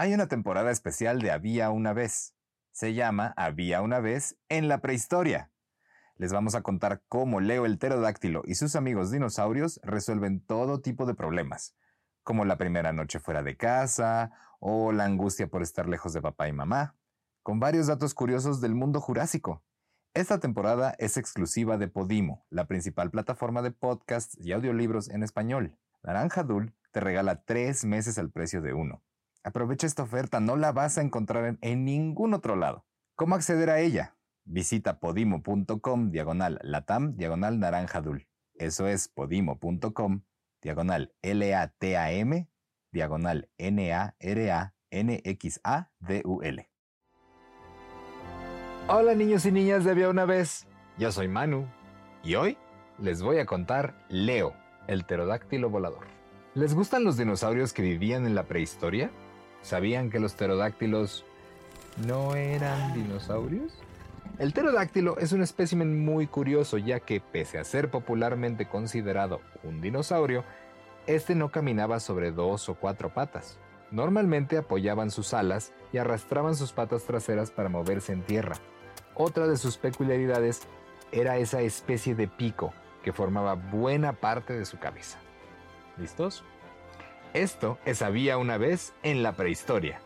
Hay una temporada especial de Había una vez. Se llama Había una vez en la prehistoria. Les vamos a contar cómo Leo el pterodáctilo y sus amigos dinosaurios resuelven todo tipo de problemas, como la primera noche fuera de casa o la angustia por estar lejos de papá y mamá, con varios datos curiosos del mundo jurásico. Esta temporada es exclusiva de Podimo, la principal plataforma de podcasts y audiolibros en español. Naranja Dul te regala tres meses al precio de uno. Aprovecha esta oferta, no la vas a encontrar en, en ningún otro lado. ¿Cómo acceder a ella? Visita podimo.com diagonal latam diagonal naranja dul. Eso es podimo.com diagonal L-A-T-A-M diagonal N-A-R-A-N-X-A-D-U-L. Hola niños y niñas de Había una vez. Yo soy Manu y hoy les voy a contar Leo, el pterodáctilo volador. ¿Les gustan los dinosaurios que vivían en la prehistoria? ¿Sabían que los pterodáctilos no eran dinosaurios? El pterodáctilo es un espécimen muy curioso ya que, pese a ser popularmente considerado un dinosaurio, este no caminaba sobre dos o cuatro patas. Normalmente apoyaban sus alas y arrastraban sus patas traseras para moverse en tierra. Otra de sus peculiaridades era esa especie de pico que formaba buena parte de su cabeza. ¿Listos? Esto es Había una vez en la prehistoria.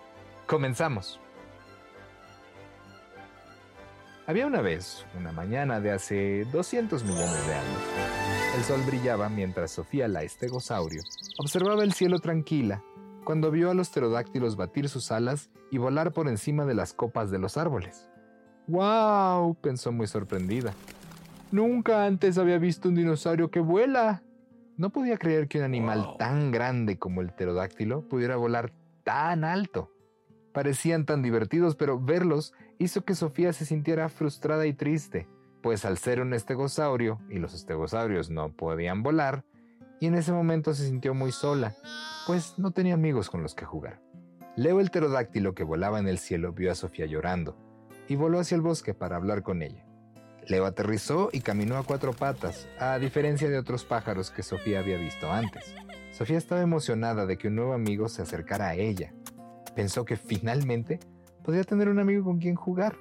Comenzamos. Había una vez, una mañana de hace 200 millones de años. El sol brillaba mientras Sofía la estegosaurio observaba el cielo tranquila cuando vio a los pterodáctilos batir sus alas y volar por encima de las copas de los árboles. ¡Wow! pensó muy sorprendida. Nunca antes había visto un dinosaurio que vuela. No podía creer que un animal tan grande como el pterodáctilo pudiera volar tan alto. Parecían tan divertidos, pero verlos hizo que Sofía se sintiera frustrada y triste, pues al ser un estegosaurio, y los estegosaurios no podían volar, y en ese momento se sintió muy sola, pues no tenía amigos con los que jugar. Leo el pterodáctilo que volaba en el cielo vio a Sofía llorando, y voló hacia el bosque para hablar con ella. Leo aterrizó y caminó a cuatro patas, a diferencia de otros pájaros que Sofía había visto antes. Sofía estaba emocionada de que un nuevo amigo se acercara a ella. Pensó que finalmente podría tener un amigo con quien jugar.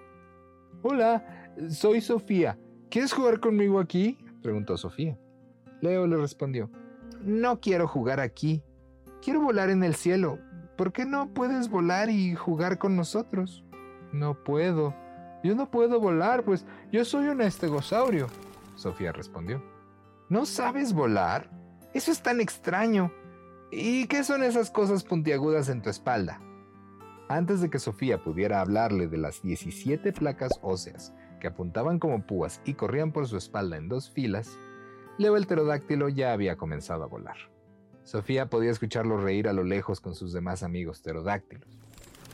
Hola, soy Sofía. ¿Quieres jugar conmigo aquí? preguntó Sofía. Leo le respondió, No quiero jugar aquí. Quiero volar en el cielo. ¿Por qué no puedes volar y jugar con nosotros? No puedo. Yo no puedo volar, pues yo soy un estegosaurio. Sofía respondió. ¿No sabes volar? Eso es tan extraño. ¿Y qué son esas cosas puntiagudas en tu espalda? Antes de que Sofía pudiera hablarle de las 17 placas óseas que apuntaban como púas y corrían por su espalda en dos filas, Leo el pterodáctilo ya había comenzado a volar. Sofía podía escucharlo reír a lo lejos con sus demás amigos pterodáctilos.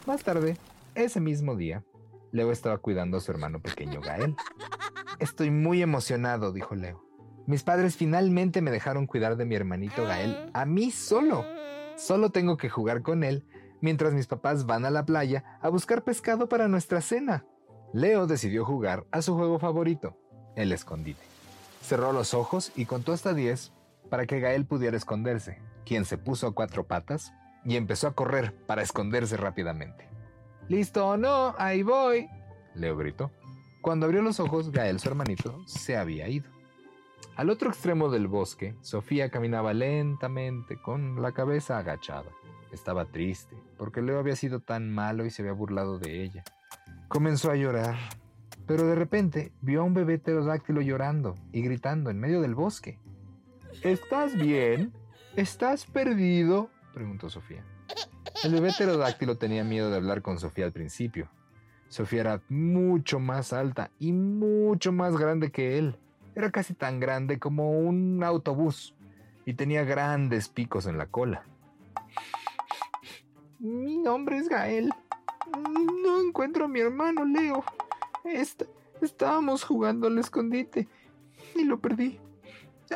Más tarde, ese mismo día, Leo estaba cuidando a su hermano pequeño Gael. Estoy muy emocionado, dijo Leo. Mis padres finalmente me dejaron cuidar de mi hermanito Gael a mí solo. Solo tengo que jugar con él mientras mis papás van a la playa a buscar pescado para nuestra cena. Leo decidió jugar a su juego favorito, el escondite. Cerró los ojos y contó hasta 10 para que Gael pudiera esconderse, quien se puso a cuatro patas y empezó a correr para esconderse rápidamente. ¿Listo o no? Ahí voy. Leo gritó. Cuando abrió los ojos, Gael, su hermanito, se había ido. Al otro extremo del bosque, Sofía caminaba lentamente, con la cabeza agachada. Estaba triste, porque Leo había sido tan malo y se había burlado de ella. Comenzó a llorar, pero de repente vio a un bebé pterodáctilo llorando y gritando en medio del bosque. ¿Estás bien? ¿Estás perdido? preguntó Sofía. El bebé pterodáctilo tenía miedo de hablar con Sofía al principio. Sofía era mucho más alta y mucho más grande que él. Era casi tan grande como un autobús y tenía grandes picos en la cola. Mi nombre es Gael. No encuentro a mi hermano Leo. estábamos jugando al escondite y lo perdí.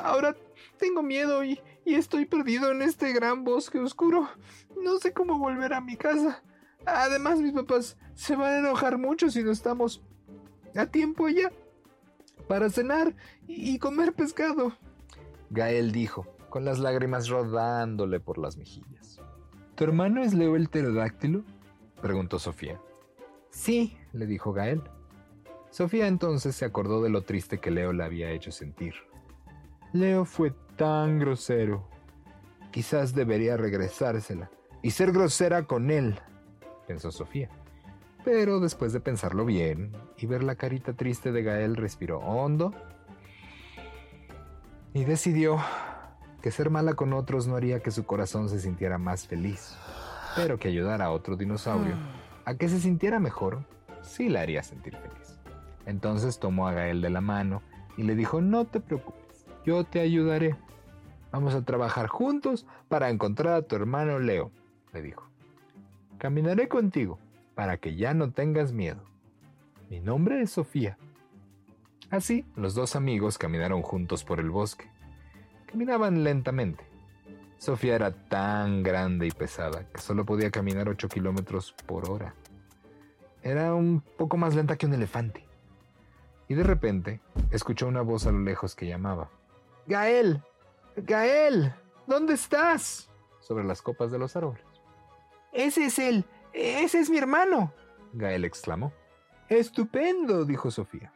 Ahora tengo miedo y, y estoy perdido en este gran bosque oscuro. No sé cómo volver a mi casa. Además, mis papás se van a enojar mucho si no estamos a tiempo allá para cenar y comer pescado. Gael dijo, con las lágrimas rodándole por las mejillas. ¿Tu hermano es Leo el pterodáctilo? preguntó Sofía. Sí, le dijo Gael. Sofía entonces se acordó de lo triste que Leo le había hecho sentir. Leo fue tan grosero. Quizás debería regresársela y ser grosera con él, pensó Sofía. Pero después de pensarlo bien y ver la carita triste de Gael, respiró hondo y decidió que ser mala con otros no haría que su corazón se sintiera más feliz, pero que ayudar a otro dinosaurio a que se sintiera mejor sí la haría sentir feliz. Entonces tomó a Gael de la mano y le dijo, no te preocupes, yo te ayudaré. Vamos a trabajar juntos para encontrar a tu hermano Leo, le dijo. Caminaré contigo para que ya no tengas miedo. Mi nombre es Sofía. Así, los dos amigos caminaron juntos por el bosque. Caminaban lentamente. Sofía era tan grande y pesada que solo podía caminar 8 kilómetros por hora. Era un poco más lenta que un elefante. Y de repente escuchó una voz a lo lejos que llamaba. Gael, Gael, ¿dónde estás? sobre las copas de los árboles. Ese es él. Ese es mi hermano. Gael exclamó. Estupendo, dijo Sofía.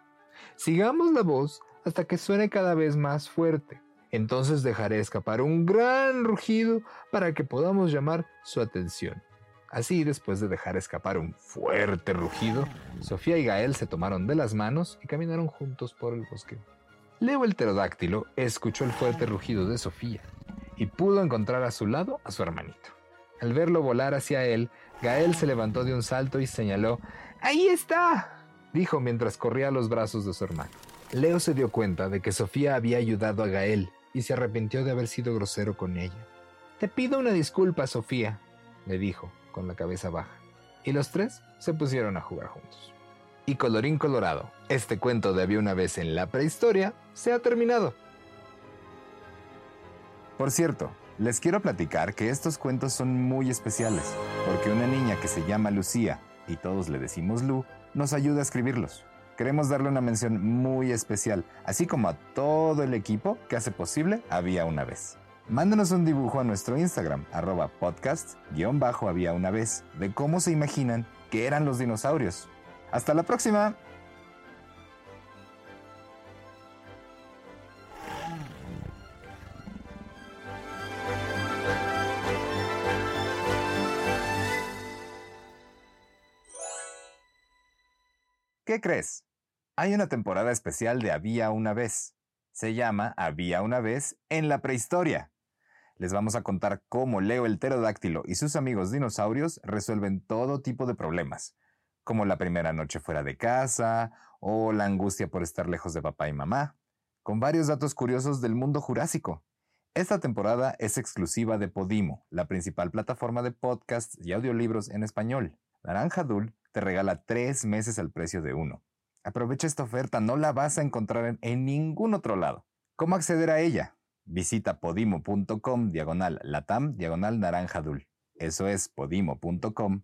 Sigamos la voz hasta que suene cada vez más fuerte. Entonces dejaré escapar un gran rugido para que podamos llamar su atención. Así, después de dejar escapar un fuerte rugido, Sofía y Gael se tomaron de las manos y caminaron juntos por el bosque. Leo el pterodáctilo escuchó el fuerte rugido de Sofía y pudo encontrar a su lado a su hermanito. Al verlo volar hacia él, Gael se levantó de un salto y señaló, ¡Ahí está! dijo mientras corría a los brazos de su hermano. Leo se dio cuenta de que Sofía había ayudado a Gael y se arrepintió de haber sido grosero con ella. Te pido una disculpa, Sofía, le dijo, con la cabeza baja. Y los tres se pusieron a jugar juntos. Y colorín colorado, este cuento de había una vez en la prehistoria se ha terminado. Por cierto, les quiero platicar que estos cuentos son muy especiales, porque una niña que se llama Lucía, y todos le decimos Lu, nos ayuda a escribirlos. Queremos darle una mención muy especial, así como a todo el equipo que hace posible Había una vez. Mándanos un dibujo a nuestro Instagram, arroba podcast-había una vez, de cómo se imaginan que eran los dinosaurios. ¡Hasta la próxima! ¿Qué crees? Hay una temporada especial de Había una vez. Se llama Había una vez en la prehistoria. Les vamos a contar cómo Leo el pterodáctilo y sus amigos dinosaurios resuelven todo tipo de problemas, como la primera noche fuera de casa o la angustia por estar lejos de papá y mamá, con varios datos curiosos del mundo jurásico. Esta temporada es exclusiva de Podimo, la principal plataforma de podcasts y audiolibros en español. Naranja Dul te regala tres meses al precio de uno. Aprovecha esta oferta, no la vas a encontrar en, ningún otro lado. ¿Cómo acceder a ella? Visita podimo.com diagonal latam diagonal naranja dul. Eso es podimo.com